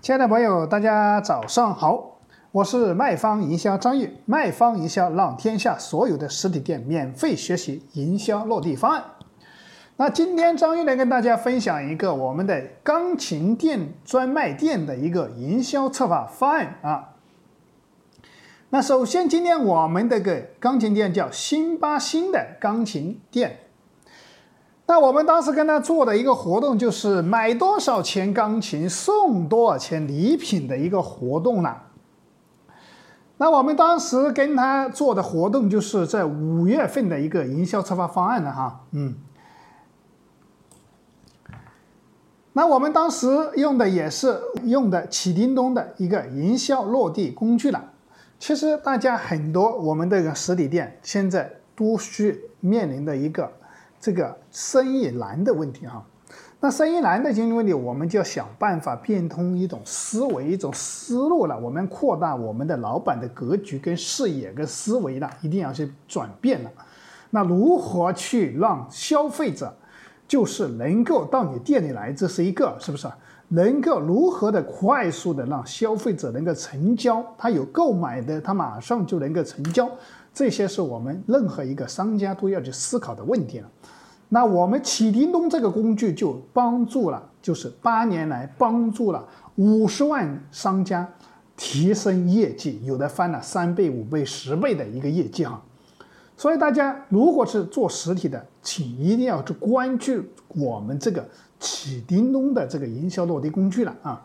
亲爱的朋友，大家早上好，我是卖方营销张玉，卖方营销让天下所有的实体店免费学习营销落地方案。那今天张玉来跟大家分享一个我们的钢琴店专卖店的一个营销策划方案啊。那首先，今天我们这个钢琴店叫辛巴星的钢琴店。那我们当时跟他做的一个活动，就是买多少钱钢琴送多少钱礼品的一个活动了。那我们当时跟他做的活动，就是在五月份的一个营销策划方案了哈，嗯。那我们当时用的也是用的启叮咚的一个营销落地工具了。其实大家很多我们这个实体店现在都需面临的一个。这个生意难的问题哈，那生意难的经济问题，我们就要想办法变通一种思维、一种思路了。我们扩大我们的老板的格局、跟视野、跟思维了，一定要去转变了。那如何去让消费者就是能够到你店里来？这是一个，是不是？能够如何的快速的让消费者能够成交？他有购买的，他马上就能够成交。这些是我们任何一个商家都要去思考的问题了。那我们启叮咚这个工具就帮助了，就是八年来帮助了五十万商家提升业绩，有的翻了三倍、五倍、十倍的一个业绩哈。所以大家如果是做实体的，请一定要去关注我们这个启叮咚的这个营销落地工具了啊，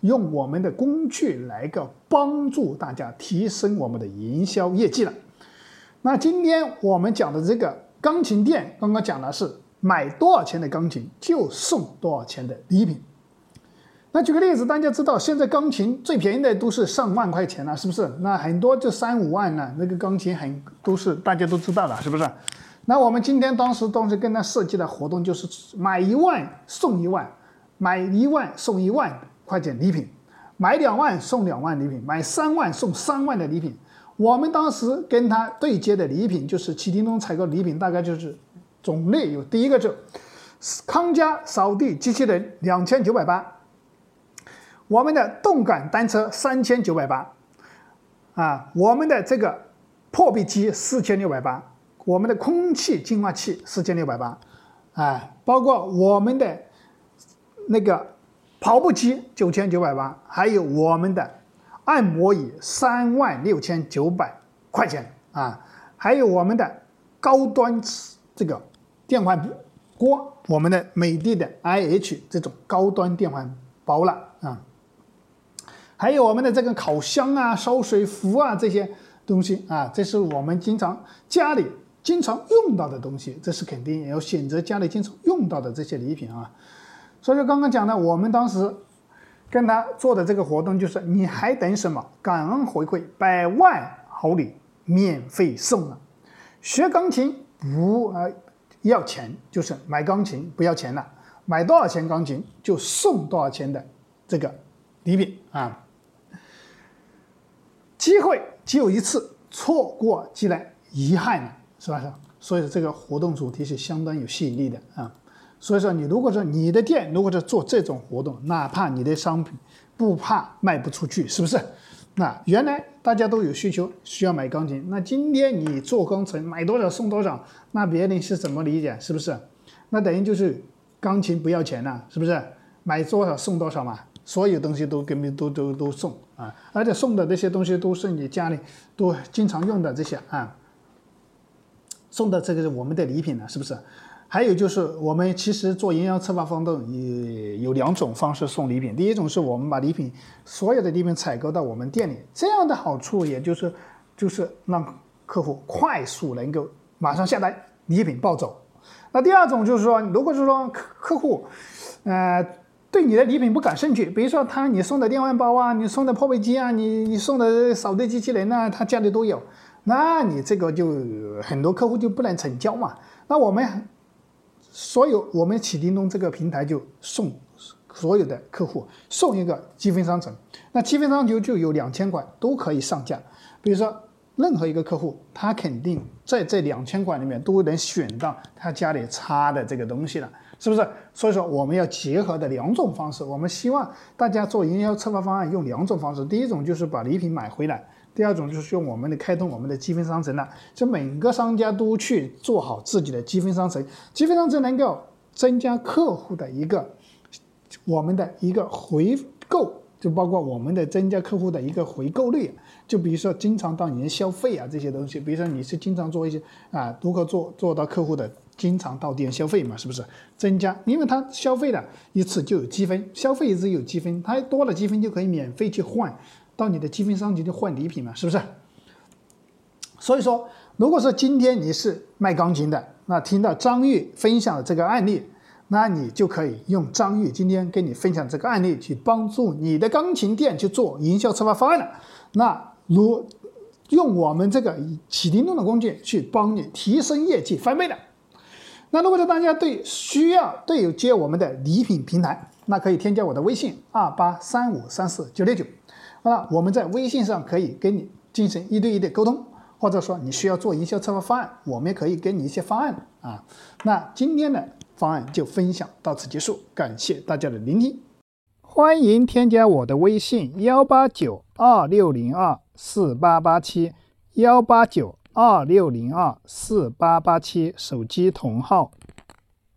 用我们的工具来个帮助大家提升我们的营销业绩了。那今天我们讲的这个。钢琴店刚刚讲的是买多少钱的钢琴就送多少钱的礼品。那举个例子，大家知道现在钢琴最便宜的都是上万块钱了，是不是？那很多就三五万呢，那个钢琴很都是大家都知道的，是不是？那我们今天当时当时跟他设计的活动就是买一万送一万，买一万送一万块钱礼品，买两万送两万礼品，买三万送三万的礼品。我们当时跟他对接的礼品就是启叮咚采购礼品，大概就是种类有第一个就康佳扫地机器人两千九百八，我们的动感单车三千九百八，啊，我们的这个破壁机四千六百八，我们的空气净化器四千六百八，啊，包括我们的那个跑步机九千九百八，还有我们的。按摩椅三万六千九百块钱啊，还有我们的高端这个电饭锅，我们的美的的 IH 这种高端电饭煲了啊，还有我们的这个烤箱啊、烧水壶啊这些东西啊，这是我们经常家里经常用到的东西，这是肯定也要选择家里经常用到的这些礼品啊。所以说刚刚讲的，我们当时。跟他做的这个活动就是，你还等什么？感恩回馈，百万好礼免费送了。学钢琴不呃要钱，就是买钢琴不要钱了，买多少钱钢琴就送多少钱的这个礼品啊。机会只有一次，错过即然遗憾了，是吧？是。所以这个活动主题是相当有吸引力的啊。所以说，你如果说你的店如果是做这种活动，哪怕你的商品不怕卖不出去，是不是？那原来大家都有需求，需要买钢琴。那今天你做工程，买多少送多少，那别人是怎么理解？是不是？那等于就是钢琴不要钱了，是不是？买多少送多少嘛，所有东西都给你都都都送啊，而且送的这些东西都是你家里都经常用的这些啊，送的这个是我们的礼品了，是不是？还有就是，我们其实做营销策划活动也有两种方式送礼品。第一种是我们把礼品所有的礼品采购到我们店里，这样的好处也就是，就是让客户快速能够马上下单，礼品抱走。那第二种就是说，如果是说客客户，呃，对你的礼品不感兴趣，比如说他你送的电饭煲啊，你送的破壁机啊，你你送的扫地机器人啊，他家里都有，那你这个就很多客户就不能成交嘛。那我们。所有我们启叮咚这个平台就送所有的客户送一个积分商城，那积分商城就有两千款都可以上架。比如说任何一个客户，他肯定在这两千款里面都能选到他家里差的这个东西了，是不是？所以说我们要结合的两种方式，我们希望大家做营销策划方案用两种方式，第一种就是把礼品买回来，第二种就是用我们的开通我们的积分商城了。就每个商家都去做好自己的积分商城，积分商城能够增加客户的一个我们的一个回购。就包括我们的增加客户的一个回购率，就比如说经常到你的消费啊这些东西，比如说你是经常做一些啊如何做做到客户的经常到店消费嘛，是不是增加？因为他消费了一次就有积分，消费一次有积分，他多了积分就可以免费去换到你的积分商城去换礼品嘛，是不是？所以说，如果说今天你是卖钢琴的，那听到张玉分享的这个案例。那你就可以用张玉今天跟你分享这个案例，去帮助你的钢琴店去做营销策划方案了。那如用我们这个启叮咚的工具去帮你提升业绩翻倍的。那如果说大家对需要对有接我们的礼品平台，那可以添加我的微信二八三五三四九六九。那我们在微信上可以跟你进行一对一的沟通，或者说你需要做营销策划方案，我们也可以给你一些方案啊。那今天的。方案就分享到此结束，感谢大家的聆听，欢迎添加我的微信幺八九二六零二四八八七幺八九二六零二四八八七手机同号。